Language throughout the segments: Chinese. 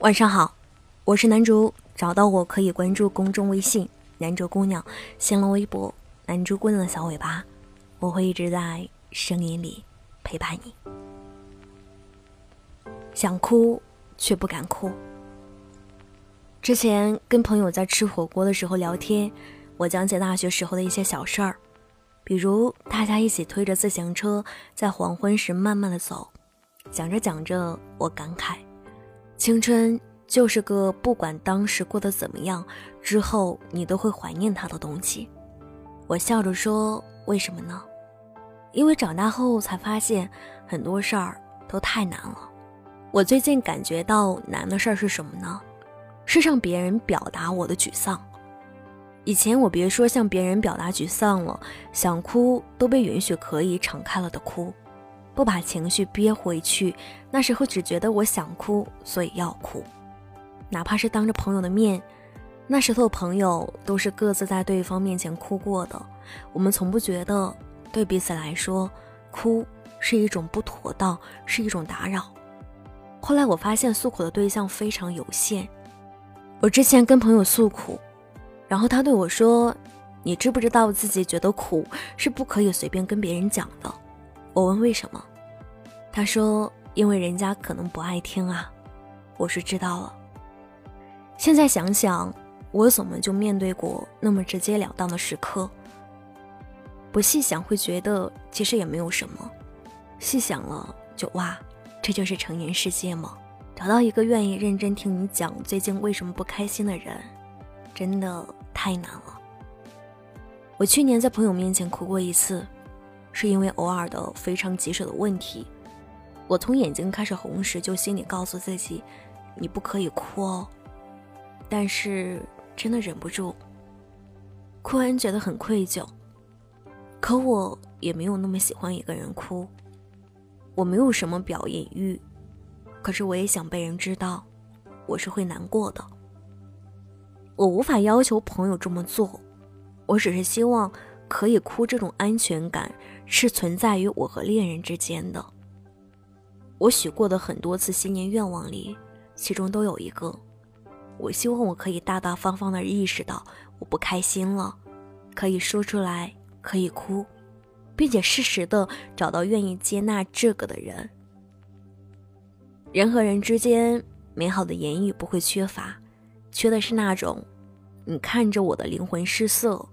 晚上好，我是南竹，找到我可以关注公众微信“南竹姑娘”，新浪微博“南竹姑娘的小尾巴”，我会一直在声音里陪伴你。想哭却不敢哭。之前跟朋友在吃火锅的时候聊天，我讲起大学时候的一些小事儿，比如大家一起推着自行车在黄昏时慢慢的走，讲着讲着，我感慨。青春就是个不管当时过得怎么样，之后你都会怀念它的东西。我笑着说：“为什么呢？因为长大后才发现很多事儿都太难了。我最近感觉到难的事儿是什么呢？是向别人表达我的沮丧。以前我别说向别人表达沮丧了，想哭都被允许可以敞开了的哭。”不把情绪憋回去，那时候只觉得我想哭，所以要哭，哪怕是当着朋友的面。那时候朋友都是各自在对方面前哭过的，我们从不觉得对彼此来说，哭是一种不妥当，是一种打扰。后来我发现诉苦的对象非常有限。我之前跟朋友诉苦，然后他对我说：“你知不知道自己觉得苦是不可以随便跟别人讲的？”我问为什么，他说因为人家可能不爱听啊。我是知道了。现在想想，我怎么就面对过那么直截了当的时刻？不细想会觉得其实也没有什么，细想了就哇，这就是成年世界吗？找到一个愿意认真听你讲最近为什么不开心的人，真的太难了。我去年在朋友面前哭过一次。是因为偶尔的非常棘手的问题，我从眼睛开始红时就心里告诉自己，你不可以哭哦。但是真的忍不住，哭完觉得很愧疚。可我也没有那么喜欢一个人哭，我没有什么表演欲，可是我也想被人知道，我是会难过的。我无法要求朋友这么做，我只是希望。可以哭，这种安全感是存在于我和恋人之间的。我许过的很多次新年愿望里，其中都有一个，我希望我可以大大方方的意识到我不开心了，可以说出来，可以哭，并且适时的找到愿意接纳这个的人。人和人之间，美好的言语不会缺乏，缺的是那种，你看着我的灵魂失色。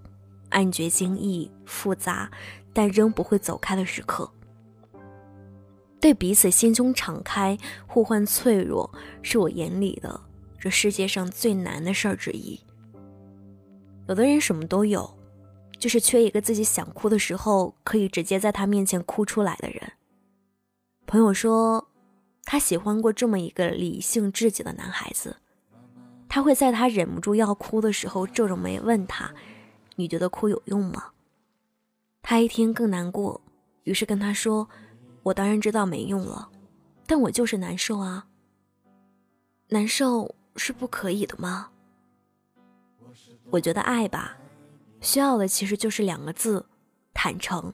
暗觉惊异、复杂，但仍不会走开的时刻。对彼此心胸敞开、互换脆弱，是我眼里的这世界上最难的事儿之一。有的人什么都有，就是缺一个自己想哭的时候可以直接在他面前哭出来的人。朋友说，他喜欢过这么一个理性至极的男孩子，他会在他忍不住要哭的时候皱着眉问他。你觉得哭有用吗？他一听更难过，于是跟他说：“我当然知道没用了，但我就是难受啊。难受是不可以的吗？我觉得爱吧，需要的其实就是两个字：坦诚。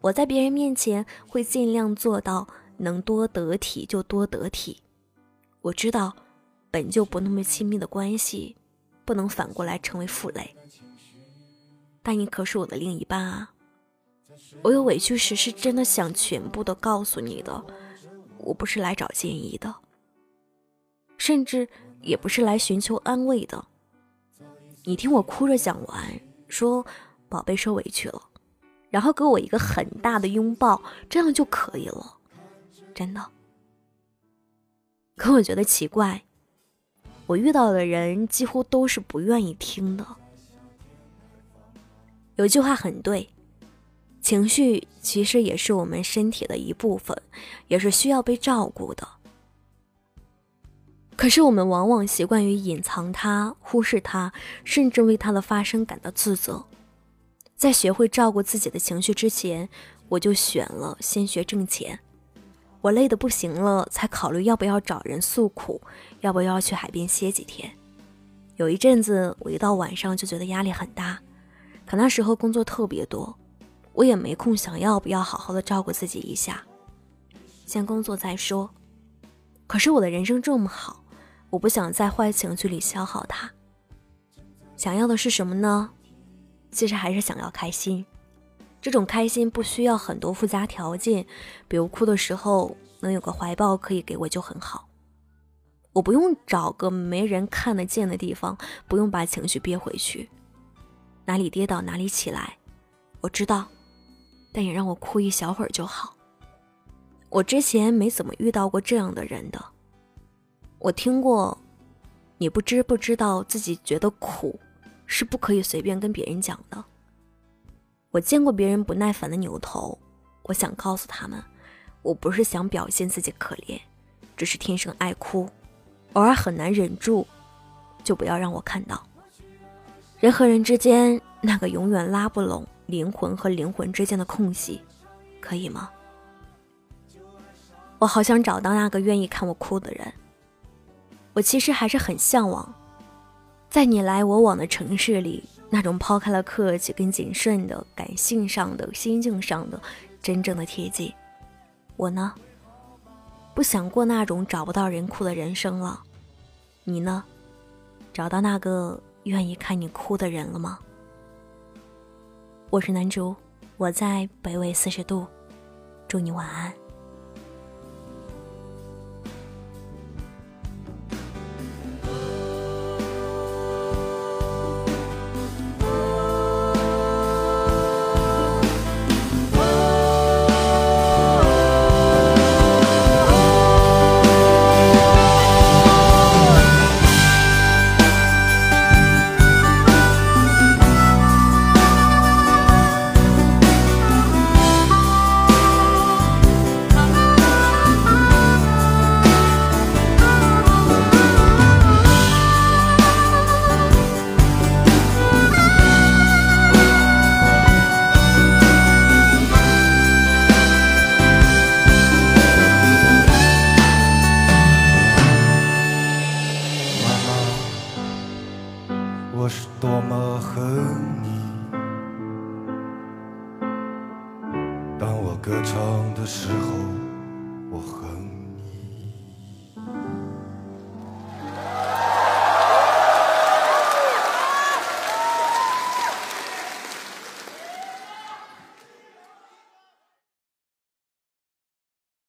我在别人面前会尽量做到能多得体就多得体。我知道，本就不那么亲密的关系，不能反过来成为负累。”但你可是我的另一半啊！我有委屈时是真的想全部都告诉你的，我不是来找建议的，甚至也不是来寻求安慰的。你听我哭着讲完，说“宝贝，受委屈了”，然后给我一个很大的拥抱，这样就可以了，真的。可我觉得奇怪，我遇到的人几乎都是不愿意听的。有句话很对，情绪其实也是我们身体的一部分，也是需要被照顾的。可是我们往往习惯于隐藏它、忽视它，甚至为它的发生感到自责。在学会照顾自己的情绪之前，我就选了先学挣钱。我累得不行了，才考虑要不要找人诉苦，要不要去海边歇几天。有一阵子，我一到晚上就觉得压力很大。可那时候工作特别多，我也没空想要不要好好的照顾自己一下，先工作再说。可是我的人生这么好，我不想在坏情绪里消耗它。想要的是什么呢？其实还是想要开心。这种开心不需要很多附加条件，比如哭的时候能有个怀抱可以给我就很好。我不用找个没人看得见的地方，不用把情绪憋回去，哪里跌倒哪里起来，我知道，但也让我哭一小会儿就好。我之前没怎么遇到过这样的人的。我听过，你不知不知道自己觉得苦，是不可以随便跟别人讲的。我见过别人不耐烦的扭头，我想告诉他们，我不是想表现自己可怜，只是天生爱哭。偶尔很难忍住，就不要让我看到。人和人之间那个永远拉不拢灵魂和灵魂之间的空隙，可以吗？我好想找到那个愿意看我哭的人。我其实还是很向往，在你来我往的城市里，那种抛开了客气跟谨慎的感性上的心境上的真正的贴近。我呢？不想过那种找不到人哭的人生了，你呢？找到那个愿意看你哭的人了吗？我是南竹，我在北纬四十度，祝你晚安。